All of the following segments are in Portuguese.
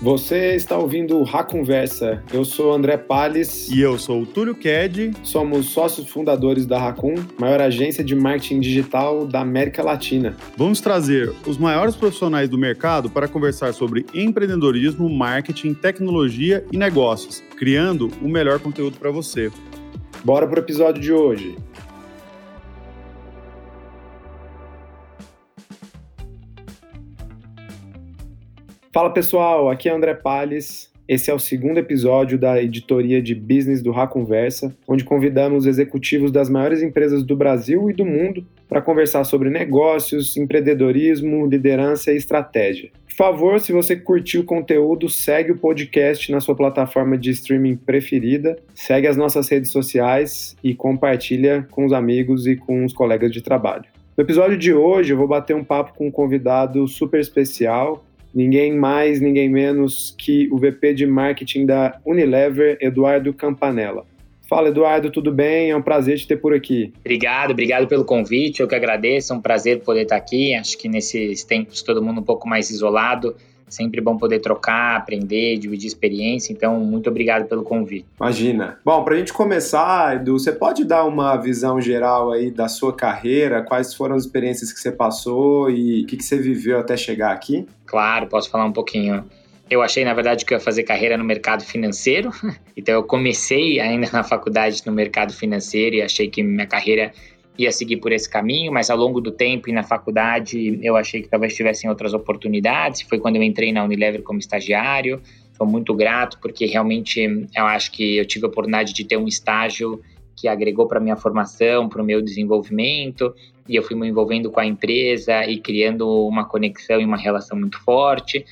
Você está ouvindo o Racunversa. Eu sou André Palles. E eu sou o Túlio Ked. Somos sócios fundadores da Racun, maior agência de marketing digital da América Latina. Vamos trazer os maiores profissionais do mercado para conversar sobre empreendedorismo, marketing, tecnologia e negócios, criando o melhor conteúdo para você. Bora para o episódio de hoje. Fala pessoal, aqui é André Palles. Esse é o segundo episódio da editoria de business do Conversa, onde convidamos executivos das maiores empresas do Brasil e do mundo para conversar sobre negócios, empreendedorismo, liderança e estratégia. Por favor, se você curtiu o conteúdo, segue o podcast na sua plataforma de streaming preferida, segue as nossas redes sociais e compartilha com os amigos e com os colegas de trabalho. No episódio de hoje, eu vou bater um papo com um convidado super especial, ninguém mais, ninguém menos que o VP de marketing da Unilever, Eduardo Campanella. Fala, Eduardo, tudo bem? É um prazer te ter por aqui. Obrigado, obrigado pelo convite. Eu que agradeço. É um prazer poder estar aqui. Acho que nesses tempos todo mundo um pouco mais isolado, Sempre bom poder trocar, aprender, dividir experiência. Então, muito obrigado pelo convite. Imagina. Bom, para a gente começar, Edu, você pode dar uma visão geral aí da sua carreira? Quais foram as experiências que você passou e o que, que você viveu até chegar aqui? Claro, posso falar um pouquinho. Eu achei, na verdade, que eu ia fazer carreira no mercado financeiro. Então, eu comecei ainda na faculdade no mercado financeiro e achei que minha carreira ia seguir por esse caminho, mas ao longo do tempo e na faculdade eu achei que talvez tivessem outras oportunidades. Foi quando eu entrei na Unilever como estagiário. Sou muito grato porque realmente eu acho que eu tive a oportunidade de ter um estágio que agregou para minha formação, para o meu desenvolvimento, e eu fui me envolvendo com a empresa e criando uma conexão e uma relação muito forte.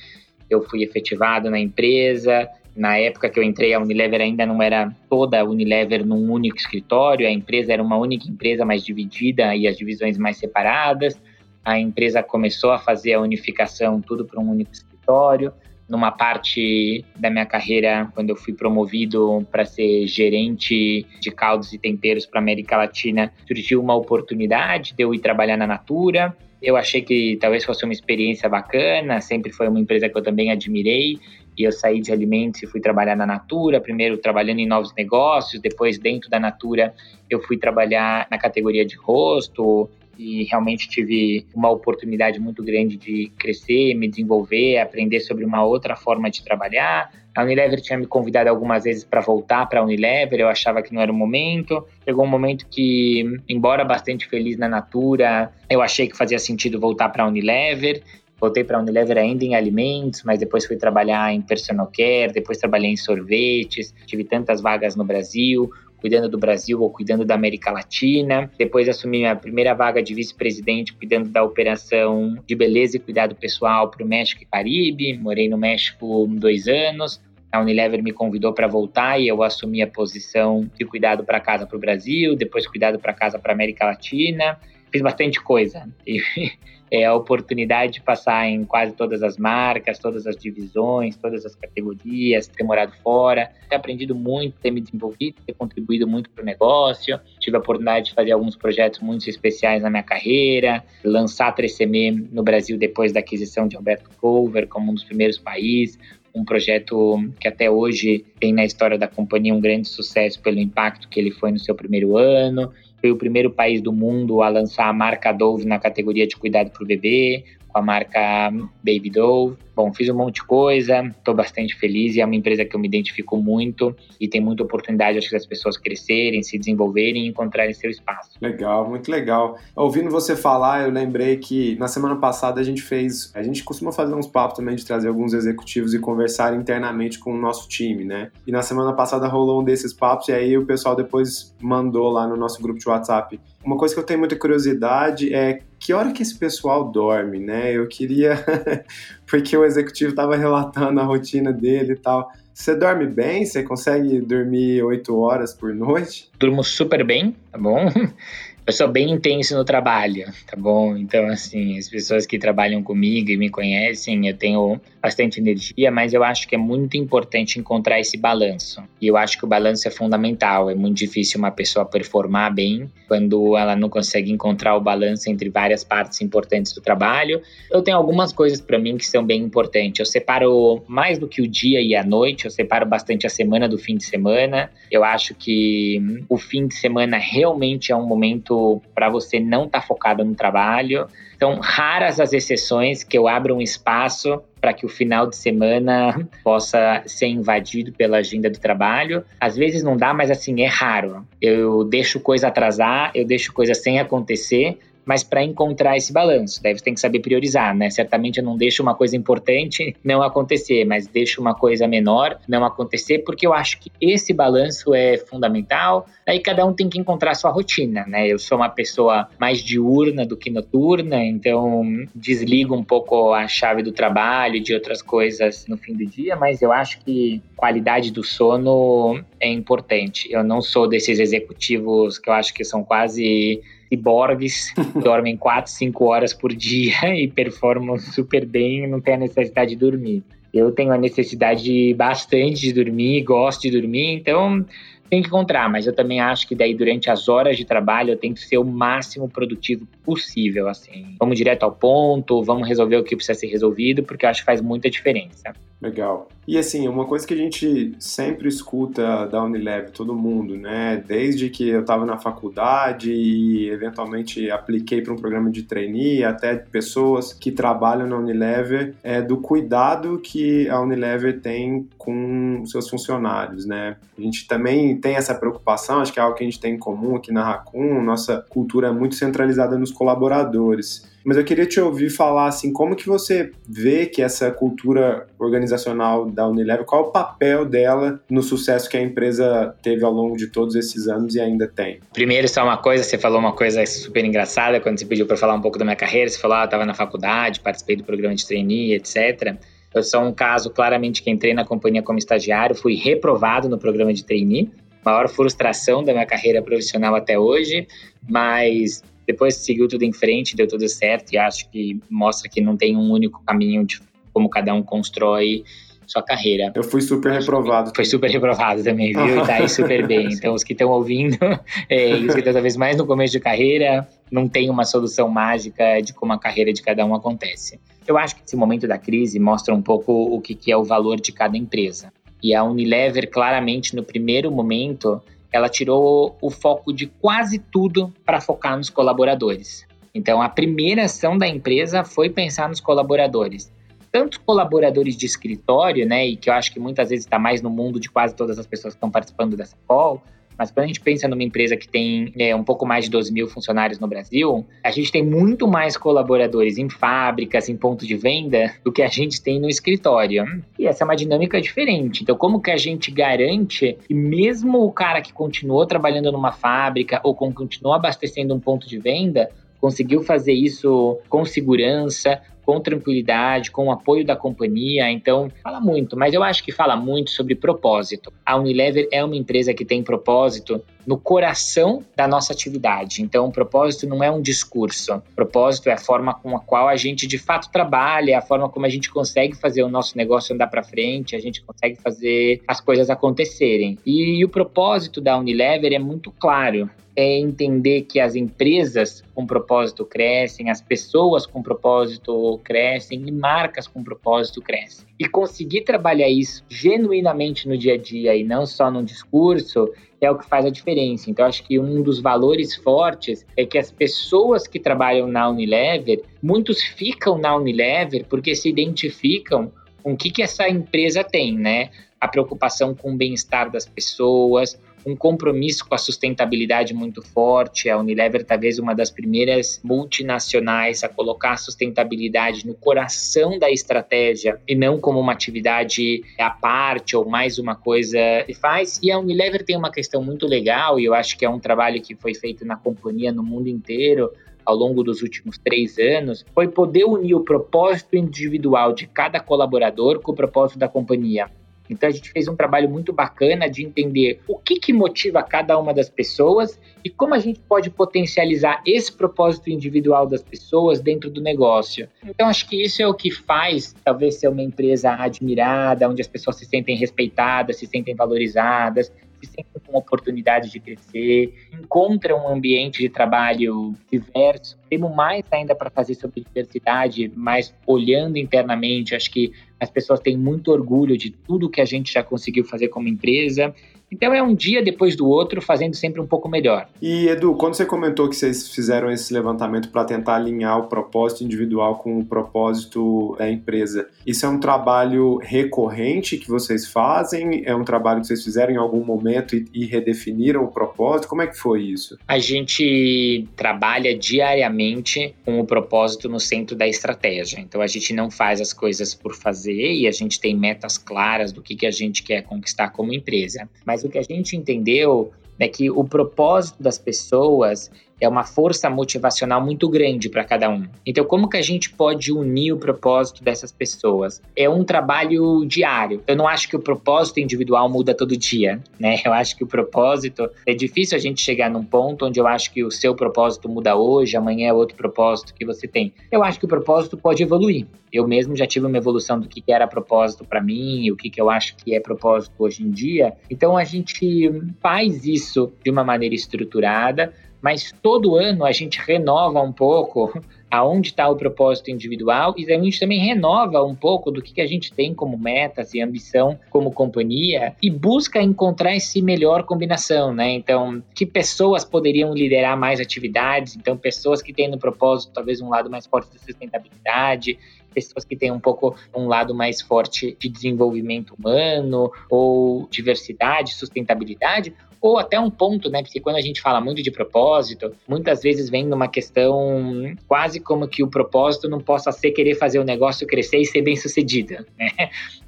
Eu fui efetivado na empresa, na época que eu entrei, a Unilever ainda não era toda a Unilever num único escritório, a empresa era uma única empresa, mais dividida e as divisões mais separadas. A empresa começou a fazer a unificação tudo para um único escritório. Numa parte da minha carreira, quando eu fui promovido para ser gerente de caldos e temperos para América Latina, surgiu uma oportunidade de eu ir trabalhar na Natura. Eu achei que talvez fosse uma experiência bacana, sempre foi uma empresa que eu também admirei e eu saí de alimentos e fui trabalhar na Natura, primeiro trabalhando em novos negócios, depois dentro da Natura eu fui trabalhar na categoria de rosto e realmente tive uma oportunidade muito grande de crescer, me desenvolver, aprender sobre uma outra forma de trabalhar. A Unilever tinha me convidado algumas vezes para voltar para a Unilever, eu achava que não era o momento. Chegou um momento que, embora bastante feliz na Natura, eu achei que fazia sentido voltar para a Unilever. Voltei para a Unilever ainda em alimentos, mas depois fui trabalhar em personal care, depois trabalhei em sorvetes, tive tantas vagas no Brasil, cuidando do Brasil ou cuidando da América Latina. Depois assumi minha primeira vaga de vice-presidente, cuidando da operação de beleza e cuidado pessoal para o México e Caribe. Morei no México dois anos. A Unilever me convidou para voltar e eu assumi a posição de cuidado para casa para o Brasil, depois cuidado para casa para a América Latina. Fiz bastante coisa. É, a oportunidade de passar em quase todas as marcas, todas as divisões, todas as categorias, ter morado fora, ter aprendido muito, ter me desenvolvido, ter contribuído muito para o negócio. Tive a oportunidade de fazer alguns projetos muito especiais na minha carreira, lançar a 3CM no Brasil depois da aquisição de Alberto Cover como um dos primeiros países, um projeto que até hoje tem na história da companhia um grande sucesso pelo impacto que ele foi no seu primeiro ano foi o primeiro país do mundo a lançar a marca Dove na categoria de cuidado para o bebê, com a marca Baby Dove. Bom, fiz um monte de coisa, estou bastante feliz e é uma empresa que eu me identifico muito e tem muita oportunidade, acho que das pessoas crescerem, se desenvolverem e encontrarem seu espaço. Legal, muito legal. Ouvindo você falar, eu lembrei que na semana passada a gente fez, a gente costuma fazer uns papos também de trazer alguns executivos e conversar internamente com o nosso time, né? E na semana passada rolou um desses papos e aí o pessoal depois mandou lá no nosso grupo de WhatsApp. Uma coisa que eu tenho muita curiosidade é que hora que esse pessoal dorme, né? Eu queria, porque o executivo estava relatando a rotina dele e tal. Você dorme bem? Você consegue dormir oito horas por noite? Durmo super bem, tá bom? eu sou bem intenso no trabalho, tá bom? Então, assim, as pessoas que trabalham comigo e me conhecem, eu tenho bastante energia, mas eu acho que é muito importante encontrar esse balanço. E eu acho que o balanço é fundamental. É muito difícil uma pessoa performar bem quando ela não consegue encontrar o balanço entre várias partes importantes do trabalho. Eu tenho algumas coisas para mim que são bem importantes. Eu separo mais do que o dia e a noite, eu separo bastante a semana do fim de semana. Eu acho que o fim de semana realmente é um momento para você não estar tá focado no trabalho. Então, raras as exceções que eu abro um espaço para que o final de semana possa ser invadido pela agenda do trabalho. Às vezes não dá, mas assim, é raro. Eu deixo coisa atrasar, eu deixo coisa sem acontecer, mas para encontrar esse balanço, deve ter que saber priorizar, né? Certamente eu não deixo uma coisa importante não acontecer, mas deixo uma coisa menor não acontecer, porque eu acho que esse balanço é fundamental. Aí cada um tem que encontrar a sua rotina, né? Eu sou uma pessoa mais diurna do que noturna, então desligo um pouco a chave do trabalho, de outras coisas no fim do dia, mas eu acho que qualidade do sono é importante. Eu não sou desses executivos que eu acho que são quase ciborgues, dormem 4, 5 horas por dia e performam super bem e não têm a necessidade de dormir. Eu tenho a necessidade bastante de dormir, gosto de dormir, então tem que encontrar, mas eu também acho que daí durante as horas de trabalho eu tenho que ser o máximo produtivo possível, assim. Vamos direto ao ponto, vamos resolver o que precisa ser resolvido, porque eu acho que faz muita diferença. Legal. E assim, uma coisa que a gente sempre escuta da Unilever, todo mundo, né? Desde que eu estava na faculdade e eventualmente apliquei para um programa de trainee, até pessoas que trabalham na Unilever, é do cuidado que a Unilever tem com seus funcionários, né? A gente também tem essa preocupação, acho que é algo que a gente tem em comum aqui na Racun, nossa cultura é muito centralizada nos colaboradores. Mas eu queria te ouvir falar assim, como que você vê que essa cultura organizacional da Unilever, qual o papel dela no sucesso que a empresa teve ao longo de todos esses anos e ainda tem? Primeiro, só uma coisa, você falou uma coisa super engraçada quando você pediu para falar um pouco da minha carreira, você falou, ah, eu estava na faculdade, participei do programa de trainee, etc. Eu sou um caso claramente que entrei na companhia como estagiário, fui reprovado no programa de trainee, maior frustração da minha carreira profissional até hoje, mas depois seguiu tudo em frente, deu tudo certo e acho que mostra que não tem um único caminho de como cada um constrói sua carreira. Eu fui super reprovado. Foi super reprovado também, viu? E tá aí super bem. Então, os que estão ouvindo, é, e os que estão talvez mais no começo de carreira, não tem uma solução mágica de como a carreira de cada um acontece. Eu acho que esse momento da crise mostra um pouco o que, que é o valor de cada empresa. E a Unilever, claramente, no primeiro momento, ela tirou o foco de quase tudo para focar nos colaboradores. Então, a primeira ação da empresa foi pensar nos colaboradores. Tanto colaboradores de escritório, né, e que eu acho que muitas vezes está mais no mundo de quase todas as pessoas que estão participando dessa call, mas quando a gente pensa numa empresa que tem é, um pouco mais de 12 mil funcionários no Brasil, a gente tem muito mais colaboradores em fábricas, em ponto de venda, do que a gente tem no escritório. E essa é uma dinâmica diferente. Então, como que a gente garante que mesmo o cara que continuou trabalhando numa fábrica ou continuou abastecendo um ponto de venda, conseguiu fazer isso com segurança, com tranquilidade, com o apoio da companhia. Então, fala muito, mas eu acho que fala muito sobre propósito. A Unilever é uma empresa que tem propósito no coração da nossa atividade. Então, o propósito não é um discurso. O propósito é a forma com a qual a gente de fato trabalha, a forma como a gente consegue fazer o nosso negócio andar para frente, a gente consegue fazer as coisas acontecerem. E, e o propósito da Unilever é muito claro é entender que as empresas com propósito crescem, as pessoas com propósito crescem e marcas com propósito crescem. E conseguir trabalhar isso genuinamente no dia a dia e não só no discurso é o que faz a diferença. Então, acho que um dos valores fortes é que as pessoas que trabalham na Unilever, muitos ficam na Unilever porque se identificam com o que, que essa empresa tem, né? A preocupação com o bem-estar das pessoas, um compromisso com a sustentabilidade muito forte. A Unilever talvez uma das primeiras multinacionais a colocar a sustentabilidade no coração da estratégia e não como uma atividade à parte ou mais uma coisa que faz. E a Unilever tem uma questão muito legal e eu acho que é um trabalho que foi feito na companhia no mundo inteiro ao longo dos últimos três anos foi poder unir o propósito individual de cada colaborador com o propósito da companhia. Então a gente fez um trabalho muito bacana de entender o que, que motiva cada uma das pessoas e como a gente pode potencializar esse propósito individual das pessoas dentro do negócio. Então acho que isso é o que faz talvez ser uma empresa admirada, onde as pessoas se sentem respeitadas, se sentem valorizadas, se sentem com oportunidade de crescer, encontram um ambiente de trabalho diverso. Temos mais ainda para fazer sobre diversidade, mas olhando internamente, acho que as pessoas têm muito orgulho de tudo que a gente já conseguiu fazer como empresa então é um dia depois do outro, fazendo sempre um pouco melhor. E Edu, quando você comentou que vocês fizeram esse levantamento para tentar alinhar o propósito individual com o propósito da empresa, isso é um trabalho recorrente que vocês fazem? É um trabalho que vocês fizeram em algum momento e, e redefiniram o propósito? Como é que foi isso? A gente trabalha diariamente com o propósito no centro da estratégia. Então a gente não faz as coisas por fazer e a gente tem metas claras do que, que a gente quer conquistar como empresa. Mas o que a gente entendeu é que o propósito das pessoas é uma força motivacional muito grande para cada um. Então, como que a gente pode unir o propósito dessas pessoas? É um trabalho diário. Eu não acho que o propósito individual muda todo dia, né? Eu acho que o propósito é difícil a gente chegar num ponto onde eu acho que o seu propósito muda hoje, amanhã é outro propósito que você tem. Eu acho que o propósito pode evoluir. Eu mesmo já tive uma evolução do que era propósito para mim, o que eu acho que é propósito hoje em dia. Então, a gente faz isso de uma maneira estruturada mas todo ano a gente renova um pouco aonde está o propósito individual e a gente também renova um pouco do que, que a gente tem como metas e ambição como companhia e busca encontrar esse melhor combinação, né? Então, que pessoas poderiam liderar mais atividades? Então, pessoas que têm no propósito talvez um lado mais forte da sustentabilidade, pessoas que têm um pouco um lado mais forte de desenvolvimento humano ou diversidade, sustentabilidade, ou até um ponto, né? Porque quando a gente fala muito de propósito, muitas vezes vem numa questão quase como que o propósito não possa ser querer fazer o negócio crescer e ser bem sucedido, né?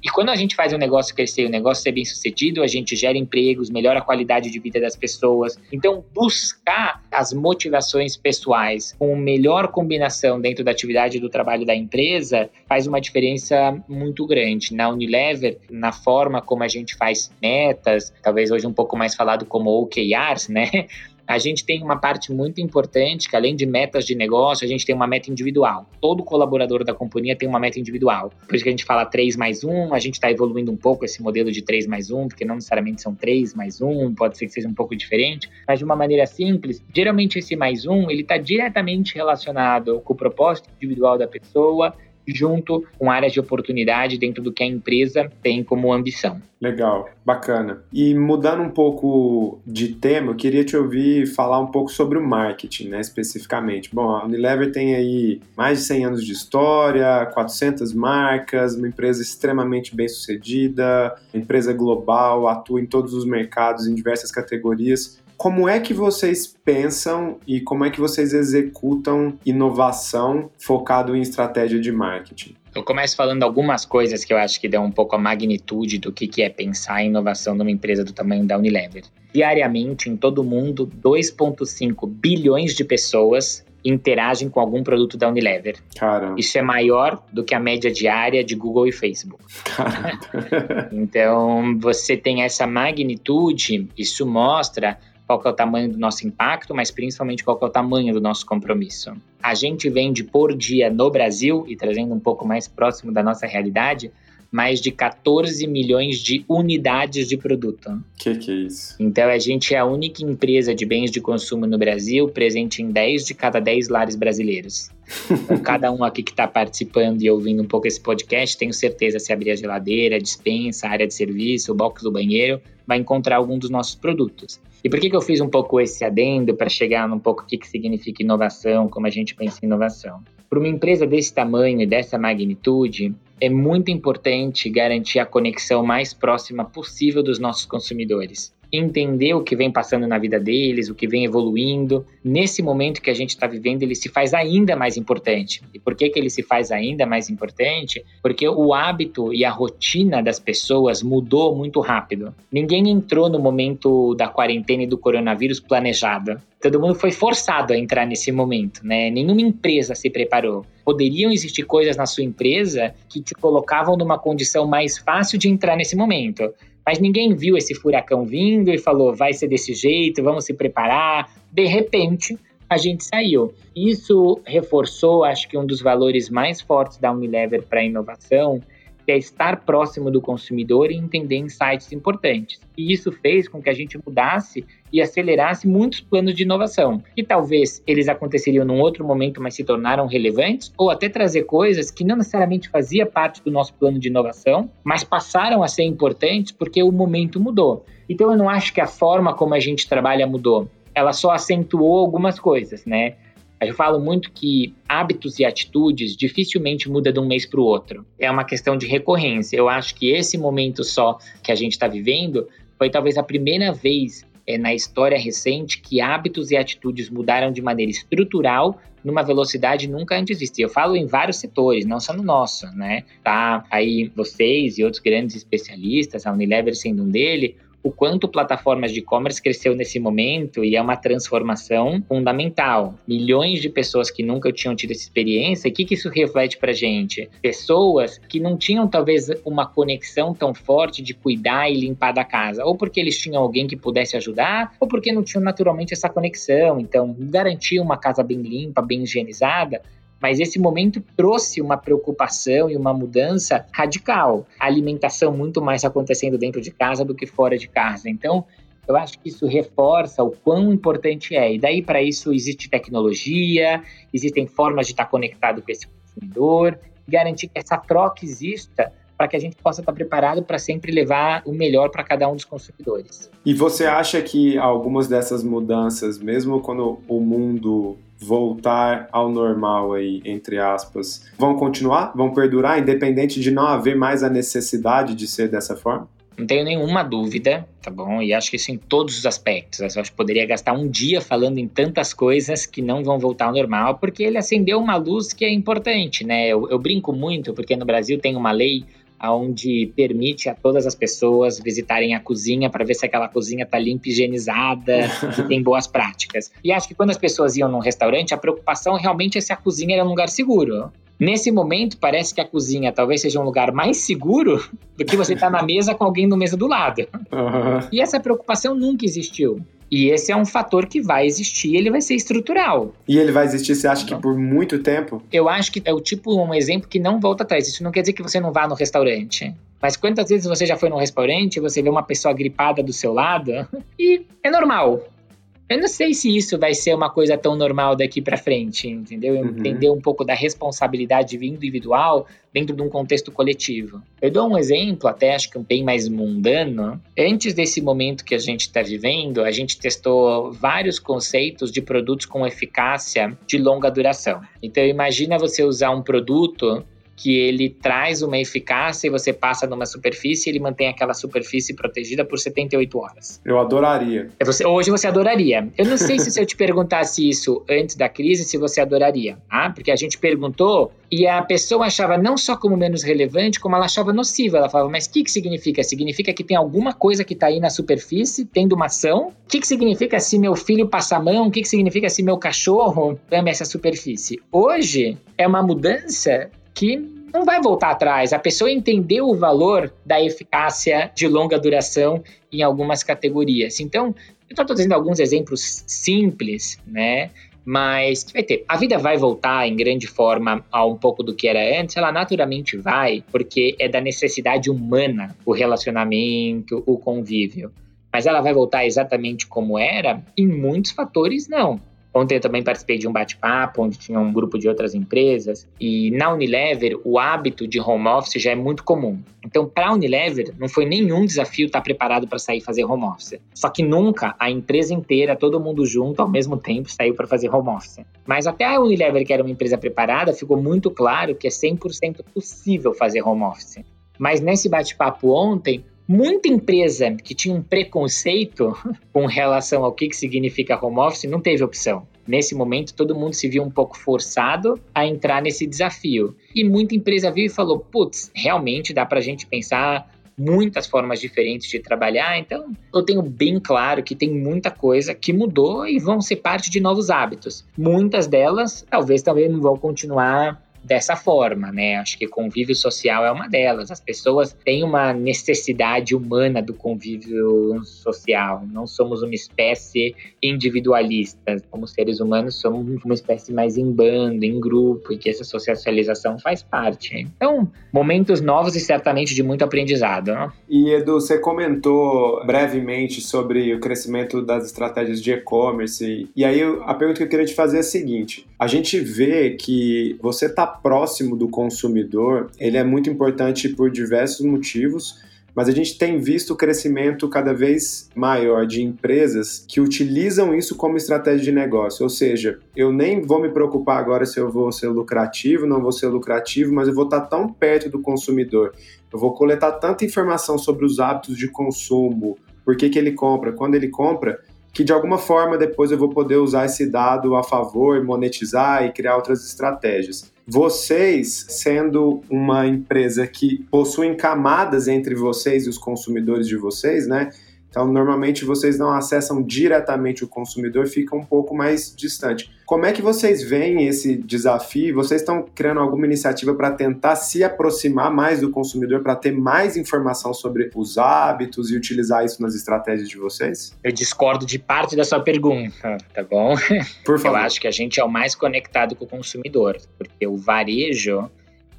E quando a gente faz o negócio crescer e o negócio ser bem sucedido, a gente gera empregos, melhora a qualidade de vida das pessoas. Então, buscar as motivações pessoais com melhor combinação dentro da atividade do trabalho da empresa faz uma diferença muito grande. Na Unilever, na forma como a gente faz metas, talvez hoje um pouco mais falado como OKRs, né? A gente tem uma parte muito importante, que além de metas de negócio, a gente tem uma meta individual. Todo colaborador da companhia tem uma meta individual. Por isso que a gente fala 3 mais 1, a gente está evoluindo um pouco esse modelo de 3 mais 1, porque não necessariamente são 3 mais 1, pode ser que seja um pouco diferente, mas de uma maneira simples, geralmente esse mais 1, ele está diretamente relacionado com o propósito individual da pessoa, junto com áreas de oportunidade dentro do que a empresa tem como ambição. Legal, bacana. E mudando um pouco de tema, eu queria te ouvir falar um pouco sobre o marketing, né, especificamente. Bom, a Unilever tem aí mais de 100 anos de história, 400 marcas, uma empresa extremamente bem sucedida, empresa global, atua em todos os mercados, em diversas categorias. Como é que vocês pensam e como é que vocês executam inovação focado em estratégia de marketing? Eu começo falando algumas coisas que eu acho que dão um pouco a magnitude do que, que é pensar em inovação numa empresa do tamanho da Unilever. Diariamente, em todo o mundo, 2,5 bilhões de pessoas interagem com algum produto da Unilever. Caramba. Isso é maior do que a média diária de Google e Facebook. então, você tem essa magnitude, isso mostra qual é o tamanho do nosso impacto, mas principalmente qual é o tamanho do nosso compromisso. A gente vende por dia no Brasil, e trazendo um pouco mais próximo da nossa realidade, mais de 14 milhões de unidades de produto. Que que é isso? Então a gente é a única empresa de bens de consumo no Brasil presente em 10 de cada 10 lares brasileiros. Então, cada um aqui que está participando e ouvindo um pouco esse podcast, tenho certeza se abrir a geladeira, a dispensa, a área de serviço, o box do banheiro, vai encontrar algum dos nossos produtos. E por que, que eu fiz um pouco esse adendo para chegar num pouco o que, que significa inovação, como a gente pensa em inovação? Para uma empresa desse tamanho e dessa magnitude, é muito importante garantir a conexão mais próxima possível dos nossos consumidores. Entender o que vem passando na vida deles, o que vem evoluindo. Nesse momento que a gente está vivendo, ele se faz ainda mais importante. E por que, que ele se faz ainda mais importante? Porque o hábito e a rotina das pessoas mudou muito rápido. Ninguém entrou no momento da quarentena e do coronavírus planejado. Todo mundo foi forçado a entrar nesse momento, né? Nenhuma empresa se preparou. Poderiam existir coisas na sua empresa que te colocavam numa condição mais fácil de entrar nesse momento. Mas ninguém viu esse furacão vindo e falou, vai ser desse jeito, vamos se preparar. De repente, a gente saiu. Isso reforçou, acho que um dos valores mais fortes da Unilever para a inovação, que é estar próximo do consumidor e entender insights importantes. E isso fez com que a gente mudasse e acelerasse muitos planos de inovação. E talvez eles aconteceriam num outro momento, mas se tornaram relevantes, ou até trazer coisas que não necessariamente fazia parte do nosso plano de inovação, mas passaram a ser importantes porque o momento mudou. Então eu não acho que a forma como a gente trabalha mudou. Ela só acentuou algumas coisas, né? Eu falo muito que hábitos e atitudes dificilmente mudam de um mês para o outro. É uma questão de recorrência. Eu acho que esse momento só que a gente está vivendo foi talvez a primeira vez é, na história recente que hábitos e atitudes mudaram de maneira estrutural numa velocidade nunca antes vista. Eu falo em vários setores, não só no nosso, né? Tá aí vocês e outros grandes especialistas, a Unilever sendo um dele, o quanto plataformas de e-commerce cresceu nesse momento e é uma transformação fundamental. Milhões de pessoas que nunca tinham tido essa experiência, o que, que isso reflete para gente? Pessoas que não tinham talvez uma conexão tão forte de cuidar e limpar da casa, ou porque eles tinham alguém que pudesse ajudar, ou porque não tinham naturalmente essa conexão. Então, garantir uma casa bem limpa, bem higienizada, mas esse momento trouxe uma preocupação e uma mudança radical. A alimentação muito mais acontecendo dentro de casa do que fora de casa. Então, eu acho que isso reforça o quão importante é. E daí, para isso, existe tecnologia, existem formas de estar conectado com esse consumidor, garantir que essa troca exista para que a gente possa estar preparado para sempre levar o melhor para cada um dos consumidores. E você acha que algumas dessas mudanças, mesmo quando o mundo voltar ao normal aí, entre aspas, vão continuar? Vão perdurar, independente de não haver mais a necessidade de ser dessa forma? Não tenho nenhuma dúvida, tá bom? E acho que isso em todos os aspectos. Eu acho que poderia gastar um dia falando em tantas coisas que não vão voltar ao normal, porque ele acendeu uma luz que é importante, né? Eu, eu brinco muito, porque no Brasil tem uma lei onde permite a todas as pessoas visitarem a cozinha para ver se aquela cozinha está limpa, higienizada e tem boas práticas. E acho que quando as pessoas iam num restaurante, a preocupação realmente é se a cozinha era um lugar seguro. Nesse momento, parece que a cozinha talvez seja um lugar mais seguro do que você estar tá na mesa com alguém no mesa do lado. Uhum. E essa preocupação nunca existiu. E esse é um fator que vai existir, ele vai ser estrutural. E ele vai existir, você acha que por muito tempo? Eu acho que é o tipo, um exemplo que não volta atrás. Isso não quer dizer que você não vá no restaurante. Mas quantas vezes você já foi num restaurante e você vê uma pessoa gripada do seu lado e é normal. Eu não sei se isso vai ser uma coisa tão normal daqui para frente, entendeu? Uhum. Entender um pouco da responsabilidade individual dentro de um contexto coletivo. Eu dou um exemplo, até acho que bem mais mundano. Antes desse momento que a gente está vivendo, a gente testou vários conceitos de produtos com eficácia de longa duração. Então, imagina você usar um produto que ele traz uma eficácia e você passa numa superfície e ele mantém aquela superfície protegida por 78 horas. Eu adoraria. É você, hoje você adoraria. Eu não sei se, se eu te perguntasse isso antes da crise, se você adoraria. Ah, porque a gente perguntou e a pessoa achava não só como menos relevante, como ela achava nociva. Ela falava, mas o que, que significa? Significa que tem alguma coisa que está aí na superfície, tendo uma ação? O que, que significa se meu filho passa a mão? O que, que significa se meu cachorro ama essa superfície? Hoje é uma mudança que não vai voltar atrás. A pessoa entendeu o valor da eficácia de longa duração em algumas categorias. Então, eu estou trazendo alguns exemplos simples, né? Mas vai ter. A vida vai voltar em grande forma a um pouco do que era antes, ela naturalmente vai, porque é da necessidade humana o relacionamento, o convívio. Mas ela vai voltar exatamente como era? Em muitos fatores, não. Ontem eu também participei de um bate-papo onde tinha um grupo de outras empresas e na Unilever o hábito de home office já é muito comum. Então, para a Unilever não foi nenhum desafio estar preparado para sair fazer home office. Só que nunca a empresa inteira, todo mundo junto ao mesmo tempo saiu para fazer home office. Mas até a Unilever, que era uma empresa preparada, ficou muito claro que é 100% possível fazer home office. Mas nesse bate-papo ontem, Muita empresa que tinha um preconceito com relação ao que, que significa home office não teve opção. Nesse momento, todo mundo se viu um pouco forçado a entrar nesse desafio. E muita empresa viu e falou: putz, realmente dá para a gente pensar muitas formas diferentes de trabalhar, então eu tenho bem claro que tem muita coisa que mudou e vão ser parte de novos hábitos. Muitas delas talvez também não vão continuar dessa forma, né? Acho que convívio social é uma delas. As pessoas têm uma necessidade humana do convívio social. Não somos uma espécie individualista. Como seres humanos, somos uma espécie mais em bando, em grupo, e que essa socialização faz parte. Então, momentos novos e certamente de muito aprendizado. Né? E Edu, você comentou brevemente sobre o crescimento das estratégias de e-commerce. E aí a pergunta que eu queria te fazer é a seguinte: a gente vê que você está próximo do consumidor, ele é muito importante por diversos motivos, mas a gente tem visto o crescimento cada vez maior de empresas que utilizam isso como estratégia de negócio. Ou seja, eu nem vou me preocupar agora se eu vou ser lucrativo, não vou ser lucrativo, mas eu vou estar tão perto do consumidor. Eu vou coletar tanta informação sobre os hábitos de consumo, por que, que ele compra, quando ele compra, que de alguma forma depois eu vou poder usar esse dado a favor, monetizar e criar outras estratégias. Vocês, sendo uma empresa que possuem camadas entre vocês e os consumidores de vocês, né? Então, normalmente vocês não acessam diretamente o consumidor, fica um pouco mais distante. Como é que vocês veem esse desafio? Vocês estão criando alguma iniciativa para tentar se aproximar mais do consumidor, para ter mais informação sobre os hábitos e utilizar isso nas estratégias de vocês? Eu discordo de parte da sua pergunta, tá bom? Por favor. Eu acho que a gente é o mais conectado com o consumidor, porque o varejo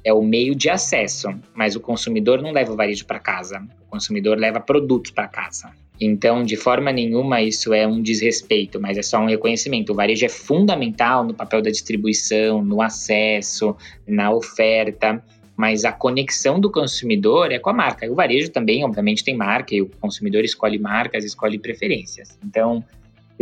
é o meio de acesso, mas o consumidor não leva o varejo para casa. O consumidor leva produtos para casa. Então, de forma nenhuma, isso é um desrespeito, mas é só um reconhecimento. O varejo é fundamental no papel da distribuição, no acesso, na oferta, mas a conexão do consumidor é com a marca. O varejo também, obviamente, tem marca e o consumidor escolhe marcas, escolhe preferências. Então,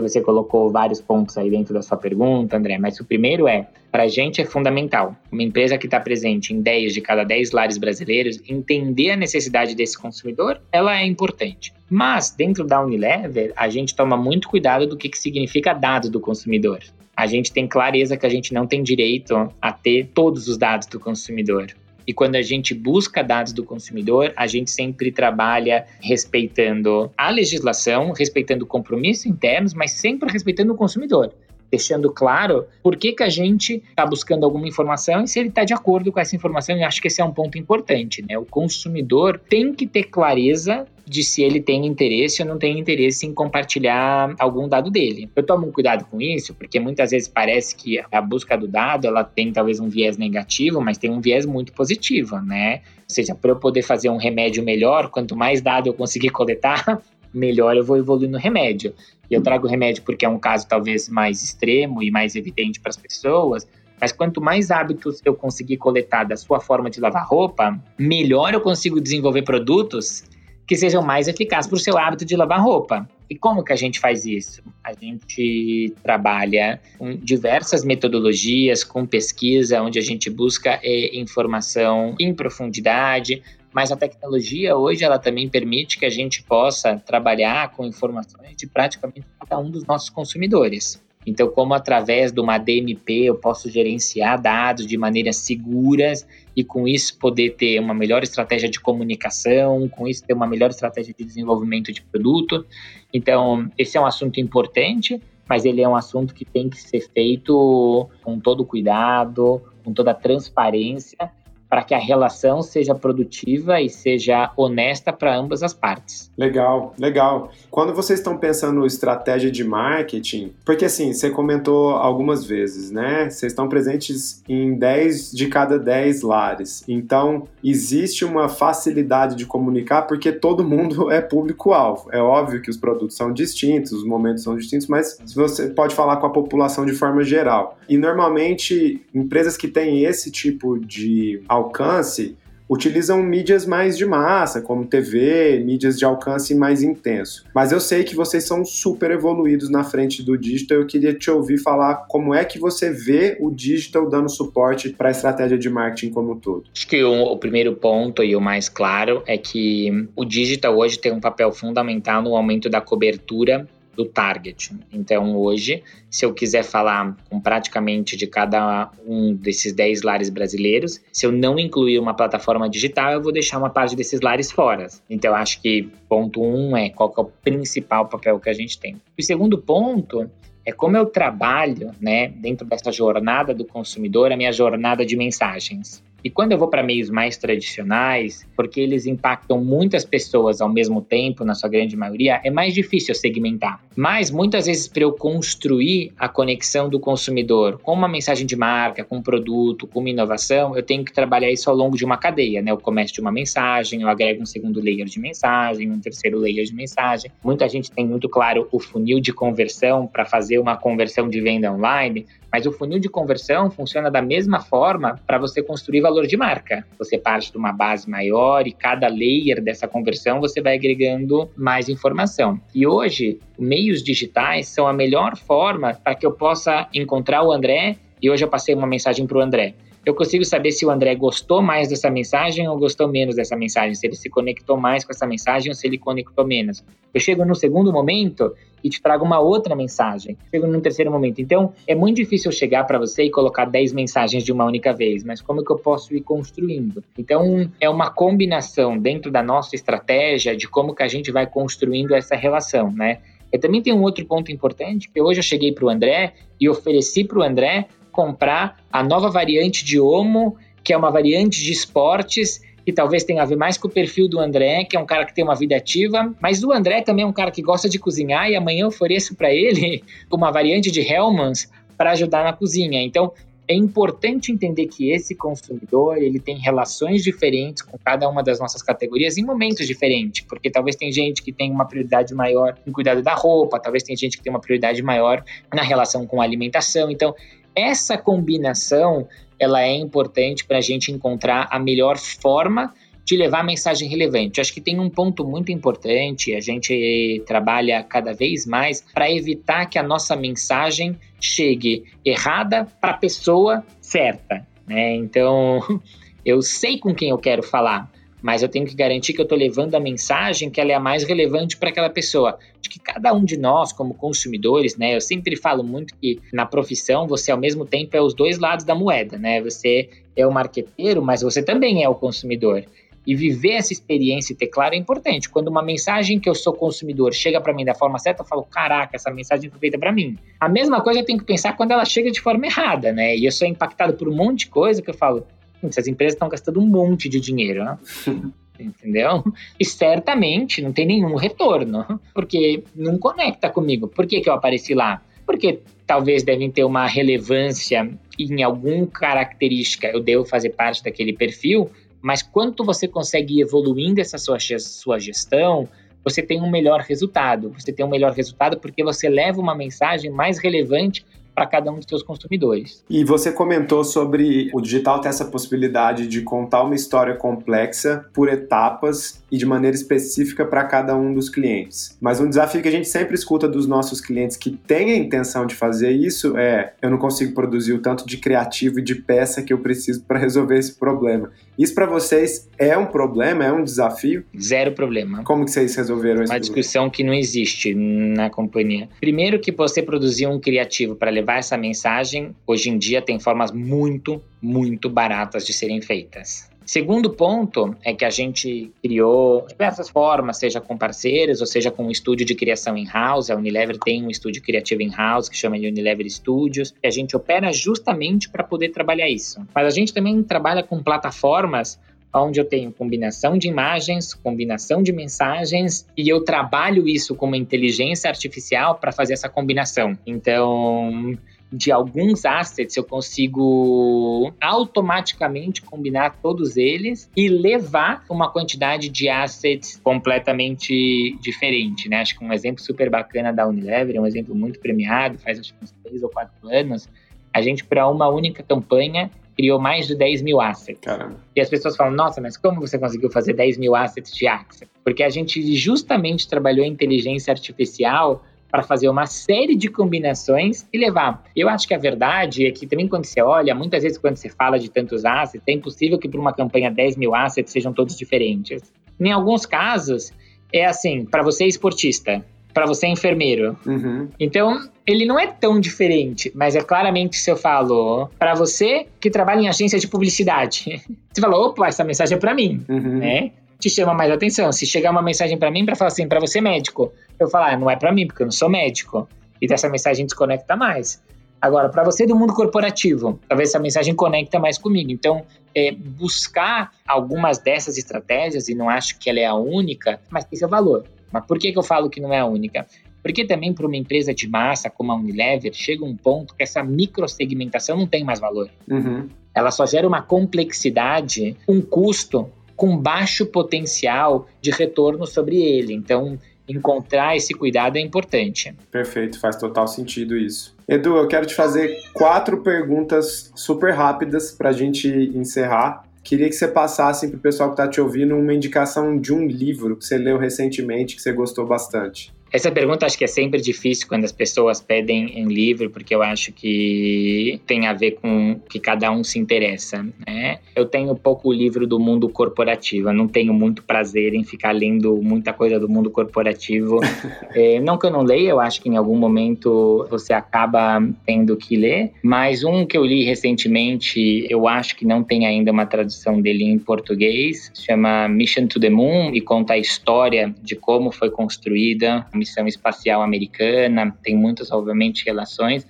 que você colocou vários pontos aí dentro da sua pergunta, André, mas o primeiro é, para a gente é fundamental, uma empresa que está presente em 10 de cada 10 lares brasileiros, entender a necessidade desse consumidor, ela é importante. Mas, dentro da Unilever, a gente toma muito cuidado do que, que significa dados do consumidor. A gente tem clareza que a gente não tem direito a ter todos os dados do consumidor. E quando a gente busca dados do consumidor, a gente sempre trabalha respeitando a legislação, respeitando compromissos internos, mas sempre respeitando o consumidor deixando claro por que, que a gente está buscando alguma informação e se ele está de acordo com essa informação. E acho que esse é um ponto importante, né? O consumidor tem que ter clareza de se ele tem interesse ou não tem interesse em compartilhar algum dado dele. Eu tomo cuidado com isso, porque muitas vezes parece que a busca do dado ela tem talvez um viés negativo, mas tem um viés muito positivo, né? Ou seja, para eu poder fazer um remédio melhor, quanto mais dado eu conseguir coletar, melhor eu vou evoluir no remédio. E eu trago o remédio porque é um caso talvez mais extremo e mais evidente para as pessoas, mas quanto mais hábitos eu conseguir coletar da sua forma de lavar roupa, melhor eu consigo desenvolver produtos que sejam mais eficazes para o seu hábito de lavar roupa. E como que a gente faz isso? A gente trabalha com diversas metodologias, com pesquisa, onde a gente busca é, informação em profundidade, mas a tecnologia hoje ela também permite que a gente possa trabalhar com informações de praticamente cada um dos nossos consumidores. Então, como através de uma DMP eu posso gerenciar dados de maneiras seguras e com isso poder ter uma melhor estratégia de comunicação, com isso ter uma melhor estratégia de desenvolvimento de produto. Então, esse é um assunto importante, mas ele é um assunto que tem que ser feito com todo cuidado, com toda transparência para que a relação seja produtiva e seja honesta para ambas as partes. Legal, legal. Quando vocês estão pensando estratégia de marketing, porque assim, você comentou algumas vezes, né? Vocês estão presentes em 10 de cada 10 lares. Então, existe uma facilidade de comunicar porque todo mundo é público-alvo. É óbvio que os produtos são distintos, os momentos são distintos, mas você pode falar com a população de forma geral. E normalmente, empresas que têm esse tipo de alcance, utilizam mídias mais de massa, como TV, mídias de alcance mais intenso. Mas eu sei que vocês são super evoluídos na frente do digital. Eu queria te ouvir falar como é que você vê o digital dando suporte para a estratégia de marketing como um todo. Acho que o, o primeiro ponto e o mais claro é que o digital hoje tem um papel fundamental no aumento da cobertura do target. Então, hoje, se eu quiser falar com praticamente de cada um desses 10 lares brasileiros, se eu não incluir uma plataforma digital, eu vou deixar uma parte desses lares fora. Então, acho que ponto um é qual é o principal papel que a gente tem. O segundo ponto é como eu trabalho, né, dentro dessa jornada do consumidor, a minha jornada de mensagens. E quando eu vou para meios mais tradicionais, porque eles impactam muitas pessoas ao mesmo tempo, na sua grande maioria, é mais difícil segmentar. Mas muitas vezes, para eu construir a conexão do consumidor com uma mensagem de marca, com um produto, com uma inovação, eu tenho que trabalhar isso ao longo de uma cadeia. Né? Eu começo de uma mensagem, eu agrego um segundo layer de mensagem, um terceiro layer de mensagem. Muita gente tem muito claro o funil de conversão para fazer uma conversão de venda online, mas o funil de conversão funciona da mesma forma para você construir valor de marca. Você parte de uma base maior e cada layer dessa conversão você vai agregando mais informação. E hoje, meios digitais são a melhor forma para que eu possa encontrar o André e hoje eu passei uma mensagem para o André eu consigo saber se o André gostou mais dessa mensagem ou gostou menos dessa mensagem, se ele se conectou mais com essa mensagem ou se ele conectou menos. Eu chego no segundo momento e te trago uma outra mensagem. Chego no terceiro momento. Então, é muito difícil chegar para você e colocar 10 mensagens de uma única vez, mas como que eu posso ir construindo? Então, é uma combinação dentro da nossa estratégia de como que a gente vai construindo essa relação, né? Eu também tenho um outro ponto importante, que hoje eu cheguei para o André e ofereci para o André comprar a nova variante de Omo, que é uma variante de esportes que talvez tenha a ver mais com o perfil do André, que é um cara que tem uma vida ativa, mas o André também é um cara que gosta de cozinhar e amanhã eu ofereço para ele uma variante de Hellmann's para ajudar na cozinha. Então, é importante entender que esse consumidor ele tem relações diferentes com cada uma das nossas categorias em momentos diferentes, porque talvez tem gente que tem uma prioridade maior em cuidado da roupa, talvez tem gente que tem uma prioridade maior na relação com a alimentação. Então, essa combinação ela é importante para a gente encontrar a melhor forma de levar a mensagem relevante. Acho que tem um ponto muito importante, a gente trabalha cada vez mais para evitar que a nossa mensagem chegue errada para a pessoa certa. Né? Então, eu sei com quem eu quero falar, mas eu tenho que garantir que eu estou levando a mensagem que ela é a mais relevante para aquela pessoa. Acho que cada um de nós, como consumidores, né, eu sempre falo muito que na profissão você ao mesmo tempo é os dois lados da moeda, né? Você é o marqueteiro, mas você também é o consumidor. E viver essa experiência e ter claro é importante. Quando uma mensagem que eu sou consumidor chega para mim da forma certa, eu falo, caraca, essa mensagem foi feita para mim. A mesma coisa eu tenho que pensar quando ela chega de forma errada, né? E eu sou impactado por um monte de coisa que eu falo, essas empresas estão gastando um monte de dinheiro, né? entendeu? E certamente não tem nenhum retorno, porque não conecta comigo. Por que, que eu apareci lá? Porque talvez devem ter uma relevância em alguma característica, eu devo fazer parte daquele perfil, mas quanto você consegue ir evoluindo essa sua, sua gestão, você tem um melhor resultado. Você tem um melhor resultado porque você leva uma mensagem mais relevante para cada um dos seus consumidores. E você comentou sobre o digital ter essa possibilidade de contar uma história complexa por etapas e de maneira específica para cada um dos clientes. Mas um desafio que a gente sempre escuta dos nossos clientes que têm a intenção de fazer isso é: eu não consigo produzir o tanto de criativo e de peça que eu preciso para resolver esse problema. Isso para vocês é um problema, é um desafio? Zero problema. Como que vocês resolveram isso? Uma discussão que não existe na companhia. Primeiro que você produzir um criativo para levar essa mensagem, hoje em dia tem formas muito, muito baratas de serem feitas. Segundo ponto é que a gente criou diversas formas, seja com parceiros ou seja com um estúdio de criação in-house. A Unilever tem um estúdio criativo in-house que chama de Unilever Studios, e a gente opera justamente para poder trabalhar isso. Mas a gente também trabalha com plataformas onde eu tenho combinação de imagens, combinação de mensagens e eu trabalho isso com uma inteligência artificial para fazer essa combinação. Então, de alguns assets eu consigo automaticamente combinar todos eles e levar uma quantidade de assets completamente diferente, né? Acho que um exemplo super bacana da Unilever, é um exemplo muito premiado, faz acho que uns três ou quatro anos, a gente para uma única campanha criou mais de 10 mil assets. Caramba. E as pessoas falam, nossa, mas como você conseguiu fazer 10 mil assets de Axel? Porque a gente justamente trabalhou inteligência artificial para fazer uma série de combinações e levar. Eu acho que a verdade é que também quando você olha, muitas vezes quando você fala de tantos assets, é impossível que para uma campanha 10 mil assets sejam todos diferentes. Em alguns casos, é assim, para você esportista, para você enfermeiro. Uhum. Então, ele não é tão diferente, mas é claramente se eu falo para você que trabalha em agência de publicidade. Você fala, opa, essa mensagem é para mim, Uhum. né? Te chama mais atenção. Se chegar uma mensagem para mim para falar assim, para você médico, eu falar, ah, não é para mim, porque eu não sou médico. E dessa mensagem desconecta mais. Agora, para você do mundo corporativo, talvez essa mensagem conecta mais comigo. Então, é, buscar algumas dessas estratégias, e não acho que ela é a única, mas tem seu valor. Mas por que, que eu falo que não é a única? Porque também para uma empresa de massa como a Unilever, chega um ponto que essa microsegmentação não tem mais valor. Uhum. Ela só gera uma complexidade, um custo com baixo potencial de retorno sobre ele. Então, encontrar esse cuidado é importante. Perfeito, faz total sentido isso. Edu, eu quero te fazer quatro perguntas super rápidas para a gente encerrar. Queria que você passasse para o pessoal que está te ouvindo uma indicação de um livro que você leu recentemente que você gostou bastante. Essa pergunta acho que é sempre difícil quando as pessoas pedem em livro, porque eu acho que tem a ver com o que cada um se interessa. Né? Eu tenho pouco livro do mundo corporativo, eu não tenho muito prazer em ficar lendo muita coisa do mundo corporativo. é, não que eu não leia, eu acho que em algum momento você acaba tendo que ler, mas um que eu li recentemente, eu acho que não tem ainda uma tradução dele em português, chama Mission to the Moon e conta a história de como foi construída missão espacial americana, tem muitas, obviamente, relações,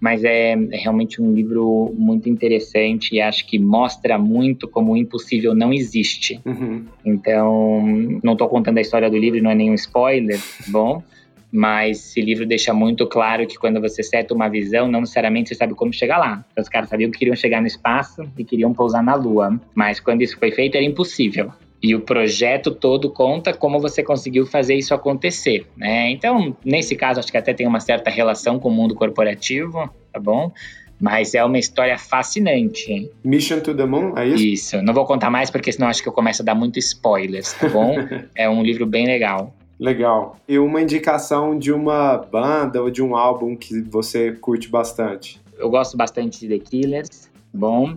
mas é, é, realmente um livro muito interessante e acho que mostra muito como o impossível não existe. Uhum. Então, não estou contando a história do livro, não é nenhum spoiler, bom? Mas esse livro deixa muito claro que quando você seta uma visão, não necessariamente você sabe como chegar lá. Então, os caras sabiam que queriam chegar no espaço e queriam pousar na Lua, mas quando isso foi feito era impossível. E o projeto todo conta como você conseguiu fazer isso acontecer, né? Então, nesse caso, acho que até tem uma certa relação com o mundo corporativo, tá bom? Mas é uma história fascinante. Mission to the Moon, é isso? Isso. Não vou contar mais porque senão acho que eu começo a dar muito spoilers, tá bom? é um livro bem legal. Legal. E uma indicação de uma banda ou de um álbum que você curte bastante? Eu gosto bastante de The Killers, bom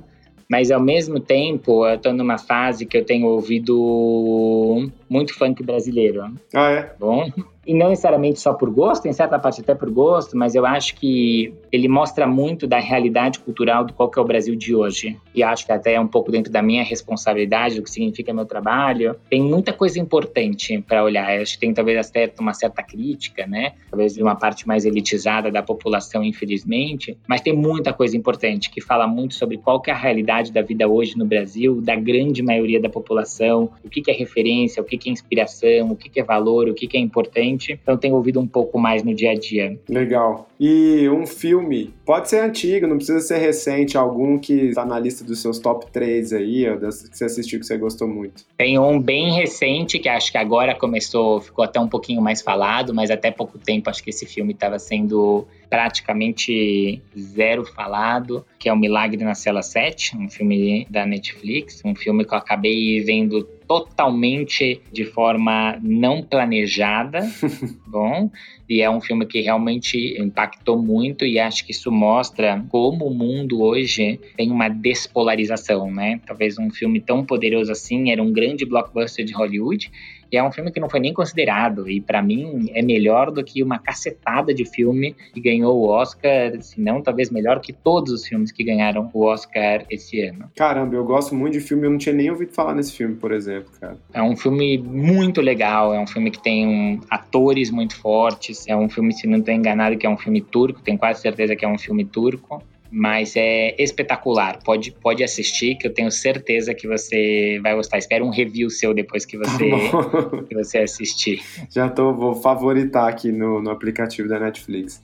mas ao mesmo tempo eu tô numa fase que eu tenho ouvido muito funk brasileiro. Ah, é? Bom, e não necessariamente só por gosto, em certa parte até por gosto, mas eu acho que ele mostra muito da realidade cultural do qual que é o Brasil de hoje. E acho que até é um pouco dentro da minha responsabilidade, do que significa meu trabalho. Tem muita coisa importante para olhar. Eu acho que tem talvez até uma certa crítica, né? Talvez de uma parte mais elitizada da população, infelizmente, mas tem muita coisa importante que fala muito sobre qual que é a realidade da vida hoje no Brasil, da grande maioria da população, o que, que é referência, o que, que é inspiração, o que, que é valor, o que, que é importante então tenho ouvido um pouco mais no dia a dia. Legal. E um filme, pode ser antigo, não precisa ser recente, algum que está na lista dos seus top 3 aí, ou das que você assistiu que você gostou muito. Tem um bem recente, que acho que agora começou, ficou até um pouquinho mais falado, mas até pouco tempo acho que esse filme estava sendo praticamente zero falado, que é O Milagre na Cela 7, um filme da Netflix, um filme que eu acabei vendo totalmente de forma não planejada, bom, e é um filme que realmente impactou muito e acho que isso mostra como o mundo hoje tem uma despolarização, né? Talvez um filme tão poderoso assim era um grande blockbuster de Hollywood e é um filme que não foi nem considerado e para mim é melhor do que uma cacetada de filme que ganhou o Oscar, se não talvez melhor que todos os filmes que ganharam o Oscar esse ano. Caramba, eu gosto muito de filme, eu não tinha nem ouvido falar nesse filme, por exemplo, cara. É um filme muito legal, é um filme que tem um, atores muito fortes, é um filme, se não estou enganado, que é um filme turco, tenho quase certeza que é um filme turco mas é espetacular. Pode, pode assistir, que eu tenho certeza que você vai gostar. Espero um review seu depois que você, tá que você assistir. Já tô, vou favoritar aqui no, no aplicativo da Netflix.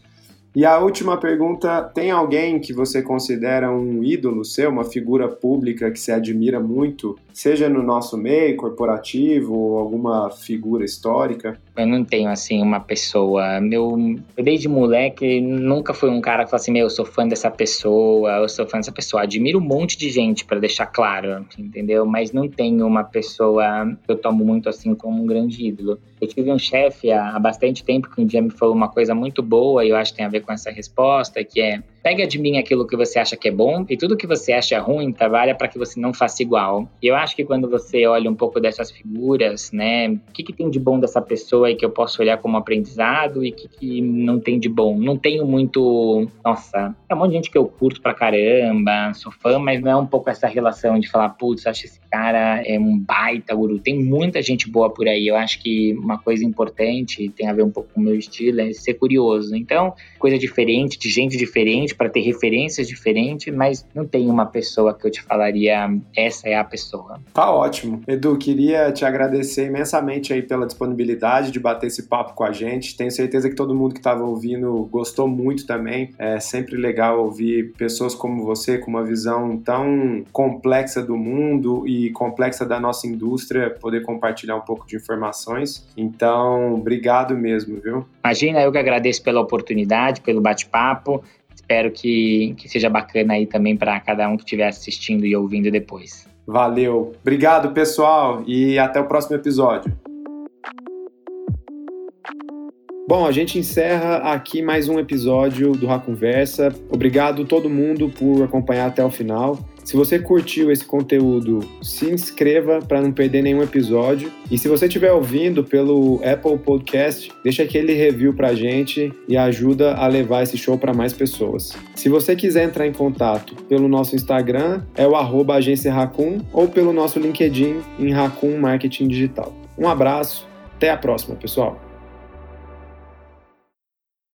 E a última pergunta: tem alguém que você considera um ídolo seu, uma figura pública que você admira muito, seja no nosso meio corporativo ou alguma figura histórica? Eu não tenho, assim, uma pessoa. Meu, desde moleque, nunca fui um cara que fala assim: meu, eu sou fã dessa pessoa, eu sou fã dessa pessoa. Admiro um monte de gente, para deixar claro, entendeu? Mas não tenho uma pessoa que eu tomo muito assim como um grande ídolo. Eu tive um chefe há bastante tempo que um dia me falou uma coisa muito boa e eu acho que tem a ver com essa resposta, que é Pegue de mim aquilo que você acha que é bom e tudo que você acha ruim, trabalha para que você não faça igual. E eu acho que quando você olha um pouco dessas figuras, né, o que, que tem de bom dessa pessoa e que eu posso olhar como aprendizado e que, que não tem de bom? Não tenho muito. Nossa, é um monte de gente que eu curto pra caramba, sou fã, mas não é um pouco essa relação de falar, putz, acho esse cara é um baita guru. Tem muita gente boa por aí. Eu acho que uma coisa importante, tem a ver um pouco com o meu estilo, é ser curioso. Então, coisa diferente, de gente diferente para ter referências diferentes, mas não tem uma pessoa que eu te falaria, essa é a pessoa. Tá ótimo. Edu, queria te agradecer imensamente aí pela disponibilidade de bater esse papo com a gente. Tenho certeza que todo mundo que estava ouvindo gostou muito também. É sempre legal ouvir pessoas como você com uma visão tão complexa do mundo e complexa da nossa indústria, poder compartilhar um pouco de informações. Então, obrigado mesmo, viu? Imagina, eu que agradeço pela oportunidade, pelo bate-papo espero que, que seja bacana aí também para cada um que estiver assistindo e ouvindo depois. Valeu. Obrigado, pessoal, e até o próximo episódio. Bom, a gente encerra aqui mais um episódio do Conversa. Obrigado todo mundo por acompanhar até o final. Se você curtiu esse conteúdo, se inscreva para não perder nenhum episódio. E se você estiver ouvindo pelo Apple Podcast, deixa aquele review para a gente e ajuda a levar esse show para mais pessoas. Se você quiser entrar em contato pelo nosso Instagram, é o arroba agência Racun, ou pelo nosso LinkedIn em Racun Marketing Digital. Um abraço, até a próxima, pessoal!